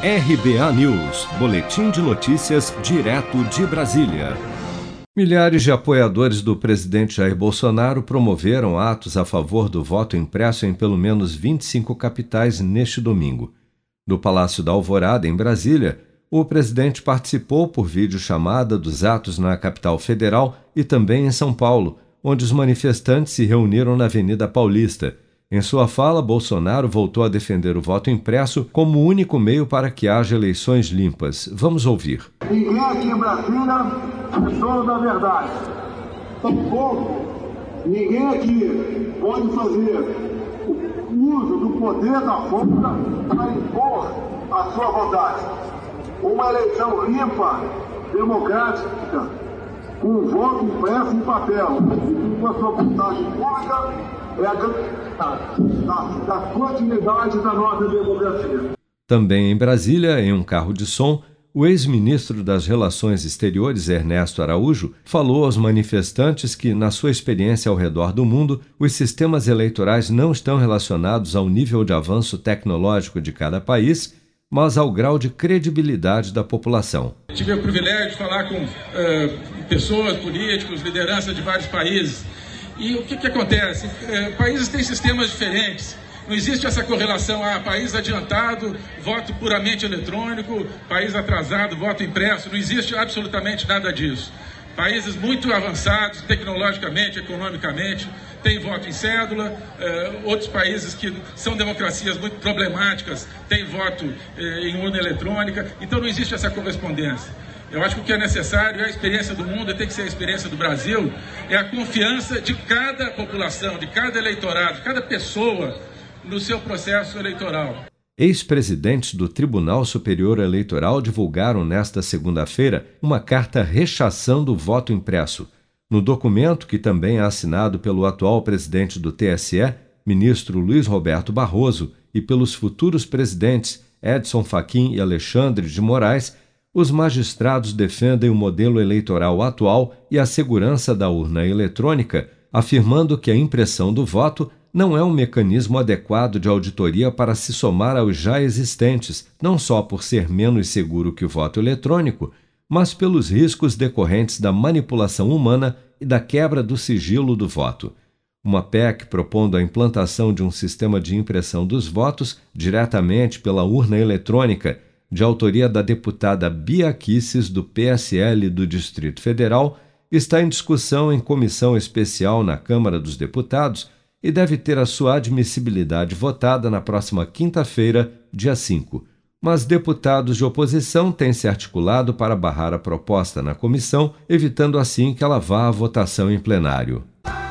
RBA News, Boletim de Notícias, direto de Brasília. Milhares de apoiadores do presidente Jair Bolsonaro promoveram atos a favor do voto impresso em pelo menos 25 capitais neste domingo. No Palácio da Alvorada, em Brasília, o presidente participou por videochamada dos atos na capital federal e também em São Paulo, onde os manifestantes se reuniram na Avenida Paulista em sua fala, Bolsonaro voltou a defender o voto impresso como o único meio para que haja eleições limpas. Vamos ouvir. Ninguém aqui em Brasília é dono da verdade. Tampouco ninguém aqui pode fazer uso do poder da força para impor a sua vontade. Uma eleição limpa, democrática, com voto impresso em papel, com a sua vontade pública é a da, da continuidade da nossa democracia. Também em Brasília, em um carro de som, o ex-ministro das Relações Exteriores, Ernesto Araújo, falou aos manifestantes que, na sua experiência ao redor do mundo, os sistemas eleitorais não estão relacionados ao nível de avanço tecnológico de cada país, mas ao grau de credibilidade da população. Tive o privilégio de falar com uh, pessoas, políticos, lideranças de vários países e o que, que acontece? É, países têm sistemas diferentes. Não existe essa correlação, ah, país adiantado, voto puramente eletrônico, país atrasado, voto impresso. Não existe absolutamente nada disso. Países muito avançados tecnologicamente, economicamente, têm voto em cédula. Eh, outros países que são democracias muito problemáticas têm voto eh, em urna eletrônica. Então não existe essa correspondência. Eu acho que o que é necessário é a experiência do mundo, tem que ser a experiência do Brasil, é a confiança de cada população, de cada eleitorado, de cada pessoa no seu processo eleitoral. Ex-presidentes do Tribunal Superior Eleitoral divulgaram nesta segunda-feira uma carta rechaçando o voto impresso. No documento, que também é assinado pelo atual presidente do TSE, ministro Luiz Roberto Barroso, e pelos futuros presidentes Edson Fachin e Alexandre de Moraes, os magistrados defendem o modelo eleitoral atual e a segurança da urna eletrônica, afirmando que a impressão do voto não é um mecanismo adequado de auditoria para se somar aos já existentes, não só por ser menos seguro que o voto eletrônico, mas pelos riscos decorrentes da manipulação humana e da quebra do sigilo do voto. Uma PEC propondo a implantação de um sistema de impressão dos votos diretamente pela urna eletrônica de autoria da deputada Bia Kisses, do PSL do Distrito Federal, está em discussão em comissão especial na Câmara dos Deputados e deve ter a sua admissibilidade votada na próxima quinta-feira, dia 5. Mas deputados de oposição têm se articulado para barrar a proposta na comissão, evitando assim que ela vá à votação em plenário.